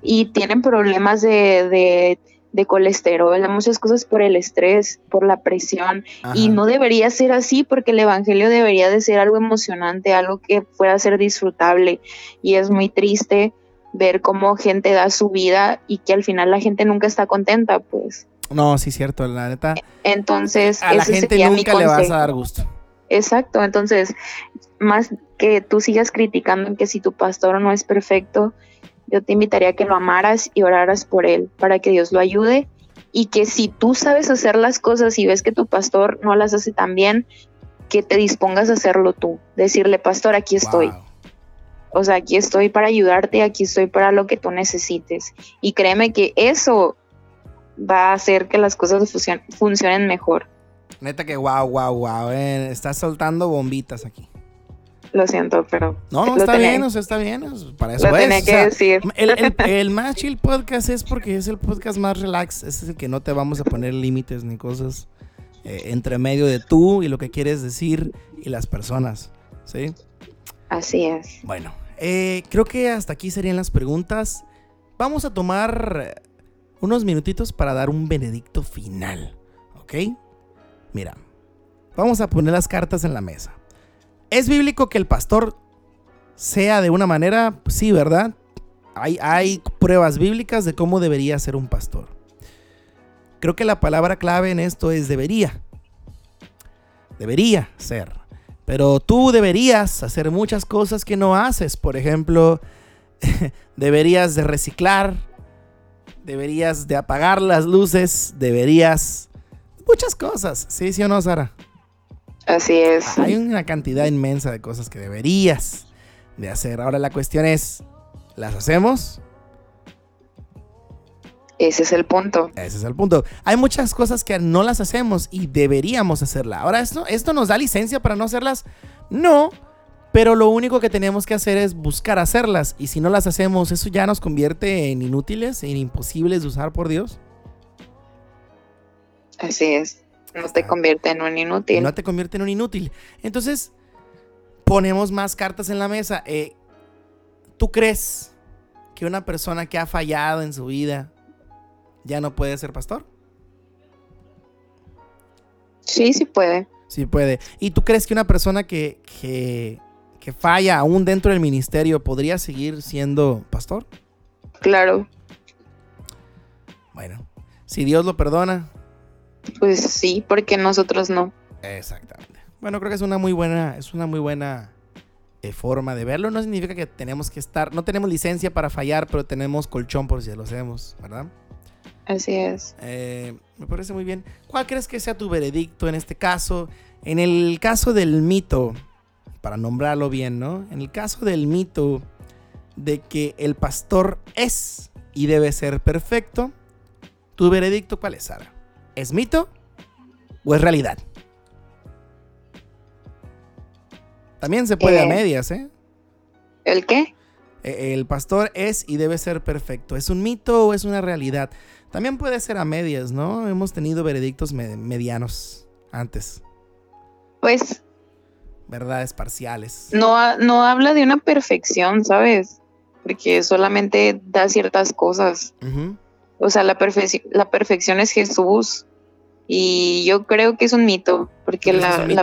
Speaker 2: y tienen problemas de, de, de, colesterol, muchas cosas por el estrés, por la presión. Y no debería ser así porque el Evangelio debería de ser algo emocionante, algo que pueda ser disfrutable. Y es muy triste ver cómo gente da su vida y que al final la gente nunca está contenta, pues.
Speaker 1: No, sí, cierto, la neta.
Speaker 2: Entonces,
Speaker 1: a la gente nunca le vas a dar gusto.
Speaker 2: Exacto, entonces, más que tú sigas criticando en que si tu pastor no es perfecto, yo te invitaría a que lo amaras y oraras por él, para que Dios lo ayude y que si tú sabes hacer las cosas y ves que tu pastor no las hace tan bien, que te dispongas a hacerlo tú. Decirle, pastor, aquí estoy.
Speaker 1: Wow.
Speaker 2: O sea, aquí estoy para ayudarte, aquí estoy para lo que tú necesites. Y créeme que eso va a hacer que las cosas funcion- funcionen mejor.
Speaker 1: Neta que wow, wow, wow. eh, estás soltando bombitas aquí.
Speaker 2: Lo siento, pero
Speaker 1: No, no, está bien, o sea, está bien. Para eso
Speaker 2: lo
Speaker 1: es.
Speaker 2: tenía
Speaker 1: o
Speaker 2: que
Speaker 1: sea,
Speaker 2: decir.
Speaker 1: El, el, *laughs* el más chill podcast es porque es el podcast más relax. Es el que no te vamos a poner límites ni cosas eh, entre medio de tú y lo que quieres decir y las personas. ¿Sí?
Speaker 2: Así es.
Speaker 1: Bueno, eh, creo que hasta aquí serían las preguntas. Vamos a tomar unos minutitos para dar un benedicto final. ¿Ok? Mira, vamos a poner las cartas en la mesa. ¿Es bíblico que el pastor sea de una manera? Pues sí, ¿verdad? Hay, pruebas bíblicas de cómo debería ser un pastor. Creo que la palabra clave en esto es debería. Debería ser. Pero tú deberías hacer muchas cosas que no haces. Por ejemplo, *laughs* deberías de reciclar, deberías de apagar las luces, deberías... Muchas cosas. ¿Sí, sí o no, Sara?
Speaker 2: Así es.
Speaker 1: Hay una cantidad inmensa de cosas que deberías de hacer. Ahora la cuestión es, ¿las hacemos?
Speaker 2: Ese es el punto.
Speaker 1: Ese es el punto. Hay muchas cosas que no las hacemos y deberíamos hacerla. Ahora, ¿esto, ¿esto nos da licencia para no hacerlas? No, pero lo único que tenemos que hacer es buscar hacerlas. Y si no las hacemos, ¿eso ya nos convierte en inútiles, en imposibles de usar por Dios?
Speaker 2: Así es. No te convierte en un inútil.
Speaker 1: No te convierte en un inútil. Entonces, ponemos más cartas en la mesa. Eh, ¿Tú crees que una persona que ha fallado en su vida ya no puede ser pastor?
Speaker 2: Sí, sí puede.
Speaker 1: Sí puede. ¿Y tú crees que una persona que, que, que falla aún dentro del ministerio podría seguir siendo pastor?
Speaker 2: Claro.
Speaker 1: Bueno, si Dios lo perdona.
Speaker 2: Pues sí, porque nosotros no.
Speaker 1: Exactamente. Bueno, creo que es una muy buena, es una muy buena eh, forma de verlo. No significa que tenemos que estar, no tenemos licencia para fallar, pero tenemos colchón por si lo hacemos, ¿verdad?
Speaker 2: Así es.
Speaker 1: Eh, me parece muy bien. ¿Cuál crees que sea tu veredicto en este caso? En el caso del mito, para nombrarlo bien, ¿no? En el caso del mito de que el pastor es y debe ser perfecto, ¿tu veredicto cuál es, Sara? ¿Es mito o es realidad? También se puede a
Speaker 2: Eh.
Speaker 1: medias, ¿eh?
Speaker 2: ¿El qué?
Speaker 1: Eh, El pastor es y debe ser perfecto. ¿Es un mito o es una realidad? También puede ser a medias, ¿no? Hemos tenido veredictos me- medianos antes,
Speaker 2: Pues
Speaker 1: verdades parciales.
Speaker 2: no, no habla de una perfección, ¿sabes? Porque solamente da ciertas cosas. O sea, la, perfec- la perfección es Jesús. Y yo creo que es un mito. Porque
Speaker 1: ¿Crees que
Speaker 2: la?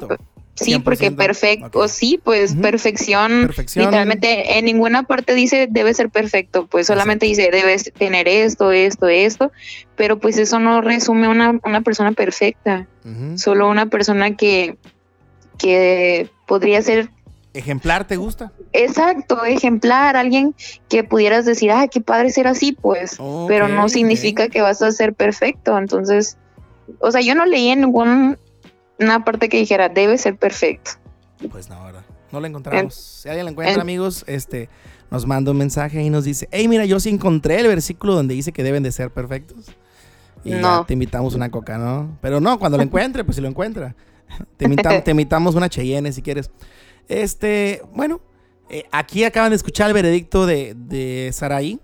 Speaker 2: Sí, porque
Speaker 1: 100%,
Speaker 2: perfecto,
Speaker 1: ok.
Speaker 2: sí, pues perfección,
Speaker 1: Perfección.
Speaker 2: literalmente en ninguna parte dice debe ser perfecto, pues solamente dice debes tener esto, esto, esto, pero pues eso no resume una, una persona perfecta, solo una persona que, que podría ser
Speaker 1: ¿Ejemplar te gusta?
Speaker 2: exacto, ejemplar, alguien que pudieras decir, ah, qué padre ser así, pues, pero no significa que vas a ser perfecto, entonces, o sea, yo no leí en ninguna parte que dijera debe ser perfecto.
Speaker 1: Pues no, ¿verdad? No lo encontramos. si alguien lo encuentra, amigos, este, nos manda un mensaje y nos dice, hey, mira, yo sí encontré el versículo donde dice que deben de ser perfectos. Y ya
Speaker 2: No.
Speaker 1: te invitamos una coca, ¿no? Pero no, cuando lo *laughs* encuentre, pues si lo encuentra. Te, invita- *laughs* te invitamos una Cheyenne si quieres. Este, bueno, eh, aquí acaban de escuchar el veredicto de, de Saraí.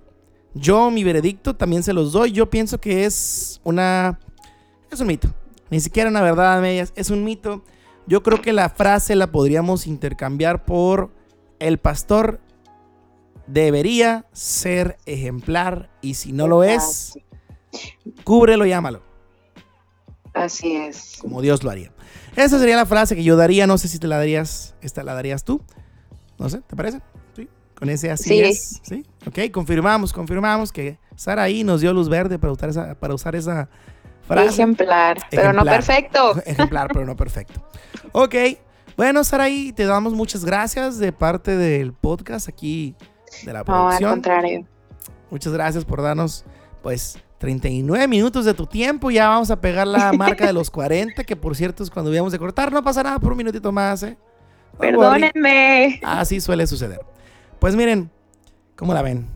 Speaker 1: Yo, mi veredicto, también se los doy. Yo pienso que es una... Es un mito. Ni siquiera una verdad a medias. Es un mito. Yo creo que la frase la podríamos intercambiar por el pastor debería ser ejemplar y si no lo es, cúbrelo y ámalo,
Speaker 2: Así es.
Speaker 1: como Dios lo haría. Esa sería la frase que yo daría, no sé si te la darías, esta la darías tú. No sé, ¿te parece? ¿Sí? Con ese así
Speaker 2: Sí.
Speaker 1: es, ¿sí? Ok, confirmamos, confirmamos que Sara ahí nos dio luz verde para usar esa, para usar esa frase.
Speaker 2: Ejemplar, pero no perfecto. *laughs*
Speaker 1: Ejemplar, pero no perfecto. Ok. Bueno, Saraí, te damos muchas gracias de parte del podcast aquí de la
Speaker 2: No, al
Speaker 1: producción.
Speaker 2: contrario.
Speaker 1: muchas gracias por darnos, pues, 39 minutos de tu tiempo. Ya vamos a pegar la *laughs* marca de los 40, que por cierto es cuando debíamos de cortar. No pasa nada por un minutito más, ¿eh?
Speaker 2: Perdónenme.
Speaker 1: Así suele suceder. Pues miren, ¿cómo la ven?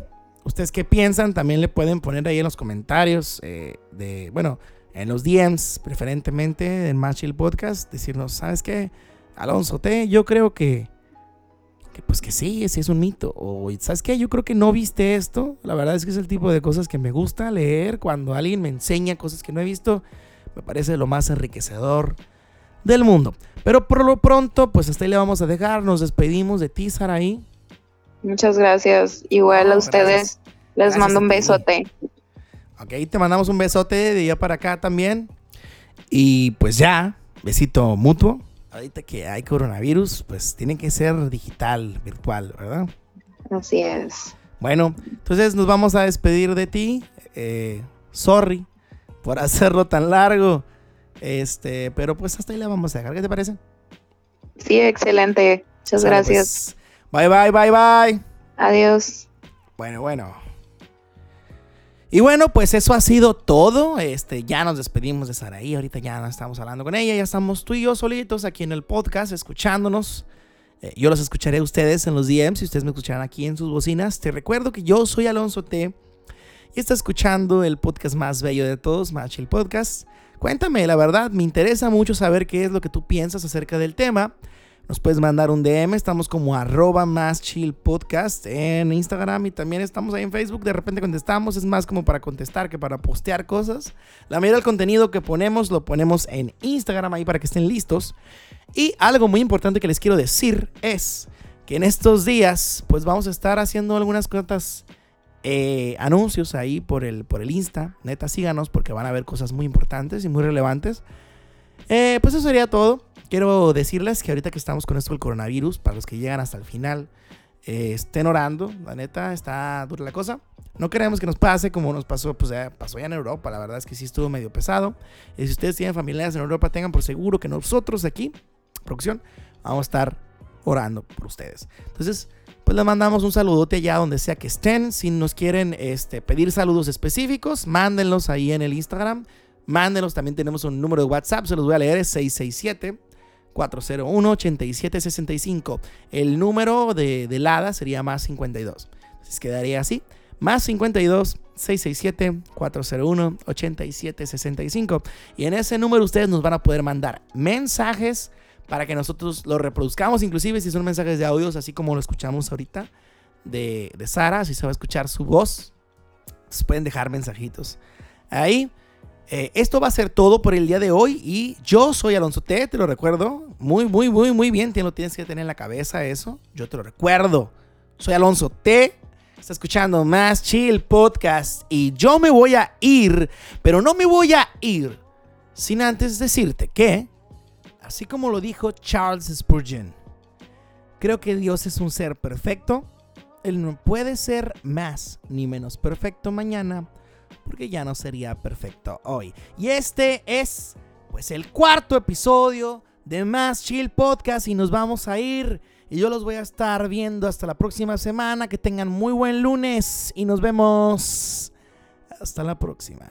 Speaker 1: ¿Ustedes qué piensan? También le pueden poner ahí en los comentarios eh, de, bueno, en los DMs, preferentemente en Más Podcast, decirnos, ¿sabes qué? Alonso T, yo creo que, que, pues que sí, ese es un mito. O, ¿sabes qué? Yo creo que no viste esto. La verdad es que es el tipo de cosas que me gusta leer cuando alguien me enseña cosas que no he visto. Me parece lo más enriquecedor del mundo. Pero por lo pronto, pues hasta ahí le vamos a dejar. Nos despedimos de ti, Saraí.
Speaker 2: Muchas gracias. Igual a ustedes. Les mando un besote.
Speaker 1: Ok, te mandamos un besote de allá para acá también. Y pues ya, besito mutuo. Ahorita que hay coronavirus, pues tiene que ser digital, virtual, ¿verdad?
Speaker 2: Así es.
Speaker 1: Bueno, entonces nos vamos a despedir de ti. Eh, sorry por *laughs* hacerlo tan largo. Este, pero pues hasta ahí la vamos a dejar. ¿Qué te parece?
Speaker 2: Sí, excelente. Muchas gracias.
Speaker 1: Pues. Bye, bye, bye, bye.
Speaker 2: Adiós.
Speaker 1: Bueno, bueno. Y bueno, pues eso ha sido todo. Este, ya nos despedimos de Saraí. Ahorita ya no estamos hablando con ella. Ya estamos tú y yo solitos aquí en el podcast, escuchándonos. Eh, yo los escucharé a ustedes en los DMs y ustedes me escucharán aquí en sus bocinas. Te recuerdo que yo soy Alonso T. Y está escuchando el podcast más bello de todos, Match Podcast. Cuéntame, la verdad, me interesa mucho saber qué es lo que tú piensas acerca del tema. Nos puedes mandar un DM, estamos como arroba más chill podcast en Instagram y también estamos ahí en Facebook. De repente contestamos, es más como para contestar que para postear cosas. La mayoría del contenido que ponemos lo ponemos en Instagram ahí para que estén listos. Y algo muy importante que les quiero decir es que en estos días pues vamos a estar haciendo algunas cuantas eh, anuncios ahí por el, por el Insta. Neta, síganos porque van a ver cosas muy importantes y muy relevantes. Eh, pues eso sería todo. Quiero decirles que ahorita que estamos con esto del coronavirus, para los que llegan hasta el final, eh, estén orando. La neta, está dura la cosa. No queremos que nos pase como nos pasó, pues ya pasó ya en Europa. La verdad es que sí estuvo medio pesado. Y si ustedes tienen familiares en Europa, tengan por seguro que nosotros aquí, producción, vamos a estar orando por ustedes. Entonces, pues les mandamos un saludote allá donde sea que estén. Si nos quieren este, pedir saludos específicos, mándenlos ahí en el Instagram. Mándenlos, también tenemos un número de WhatsApp, se los voy a leer, es 667. 401-8765. El número de, de LADA sería más 52. Entonces quedaría así. Más 52 667 401 8765. Y en ese número ustedes nos van a poder mandar mensajes para que nosotros lo reproduzcamos, inclusive si son mensajes de audios, así como lo escuchamos ahorita de, de Sara, si se va a escuchar su voz, pueden dejar mensajitos ahí. Eh, esto va a ser todo por el día de hoy y yo soy Alonso T, te lo recuerdo. Muy, muy, muy, muy bien, lo tienes que tener en la cabeza eso. Yo te lo recuerdo. Soy Alonso T. Está escuchando más Chill Podcast y yo me voy a ir, pero no me voy a ir sin antes decirte que Así como lo dijo Charles Spurgeon, creo que Dios es un ser perfecto. Él no puede ser más ni menos perfecto mañana porque ya no sería perfecto hoy. Y este es pues el cuarto episodio de Más Chill Podcast y nos vamos a ir. Y yo los voy a estar viendo hasta la próxima semana. Que tengan muy buen lunes y nos vemos hasta la próxima.